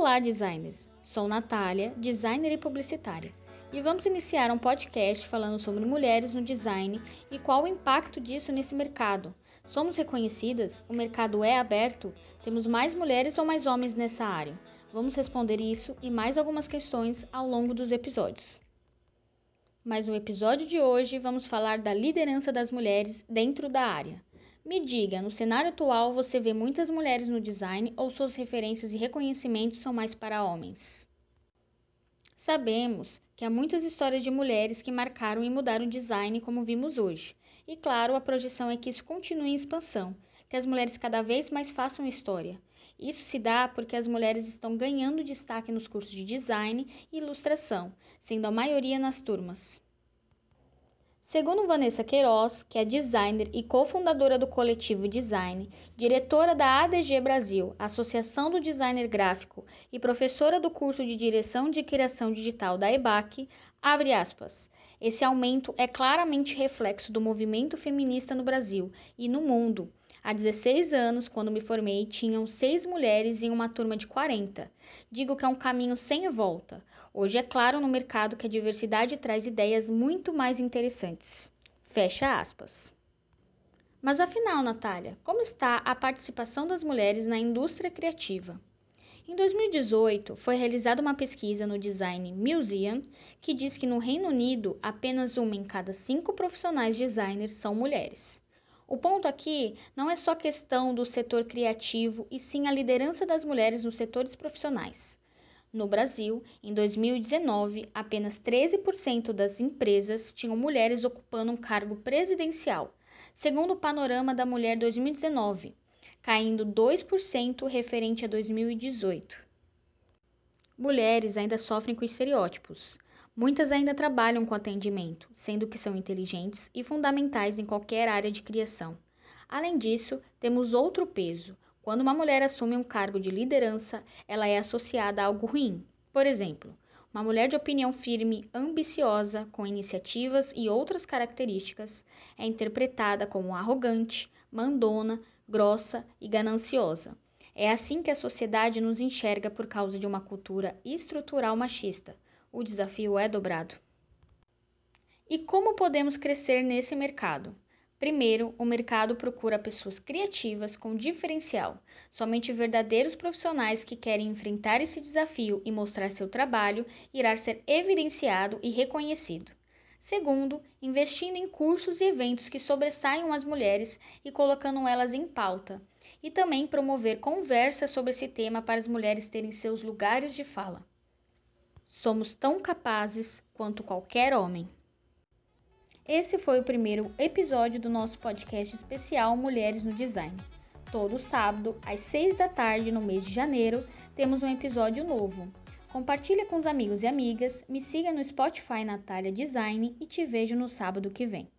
Olá, designers! Sou Natália, designer e publicitária, e vamos iniciar um podcast falando sobre mulheres no design e qual o impacto disso nesse mercado. Somos reconhecidas? O mercado é aberto? Temos mais mulheres ou mais homens nessa área? Vamos responder isso e mais algumas questões ao longo dos episódios. Mas no episódio de hoje vamos falar da liderança das mulheres dentro da área. Me diga, no cenário atual você vê muitas mulheres no design ou suas referências e reconhecimentos são mais para homens? Sabemos que há muitas histórias de mulheres que marcaram e mudaram o design como vimos hoje. E claro, a projeção é que isso continue em expansão, que as mulheres cada vez mais façam história. Isso se dá porque as mulheres estão ganhando destaque nos cursos de design e ilustração, sendo a maioria nas turmas. Segundo Vanessa Queiroz, que é designer e cofundadora do coletivo Design, diretora da ADG Brasil, Associação do Designer Gráfico, e professora do curso de Direção de Criação Digital da EBAC, abre aspas. Esse aumento é claramente reflexo do movimento feminista no Brasil e no mundo, Há 16 anos, quando me formei, tinham seis mulheres em uma turma de 40. Digo que é um caminho sem volta. Hoje é claro no mercado que a diversidade traz ideias muito mais interessantes. Fecha aspas. Mas afinal, Natália, como está a participação das mulheres na indústria criativa? Em 2018, foi realizada uma pesquisa no Design Museum que diz que no Reino Unido apenas uma em cada cinco profissionais designers são mulheres. O ponto aqui não é só questão do setor criativo, e sim a liderança das mulheres nos setores profissionais. No Brasil, em 2019, apenas 13% das empresas tinham mulheres ocupando um cargo presidencial, segundo o Panorama da Mulher 2019, caindo 2% referente a 2018. Mulheres ainda sofrem com estereótipos. Muitas ainda trabalham com atendimento, sendo que são inteligentes e fundamentais em qualquer área de criação. Além disso, temos outro peso. Quando uma mulher assume um cargo de liderança, ela é associada a algo ruim. Por exemplo, uma mulher de opinião firme, ambiciosa, com iniciativas e outras características, é interpretada como arrogante, mandona, grossa e gananciosa. É assim que a sociedade nos enxerga por causa de uma cultura estrutural machista o desafio é dobrado. E como podemos crescer nesse mercado? Primeiro, o mercado procura pessoas criativas com diferencial. Somente verdadeiros profissionais que querem enfrentar esse desafio e mostrar seu trabalho irá ser evidenciado e reconhecido. Segundo, investindo em cursos e eventos que sobressaiam as mulheres e colocando elas em pauta. E também promover conversas sobre esse tema para as mulheres terem seus lugares de fala. Somos tão capazes quanto qualquer homem. Esse foi o primeiro episódio do nosso podcast especial Mulheres no Design. Todo sábado, às 6 da tarde, no mês de janeiro, temos um episódio novo. Compartilhe com os amigos e amigas, me siga no Spotify Natália Design e te vejo no sábado que vem.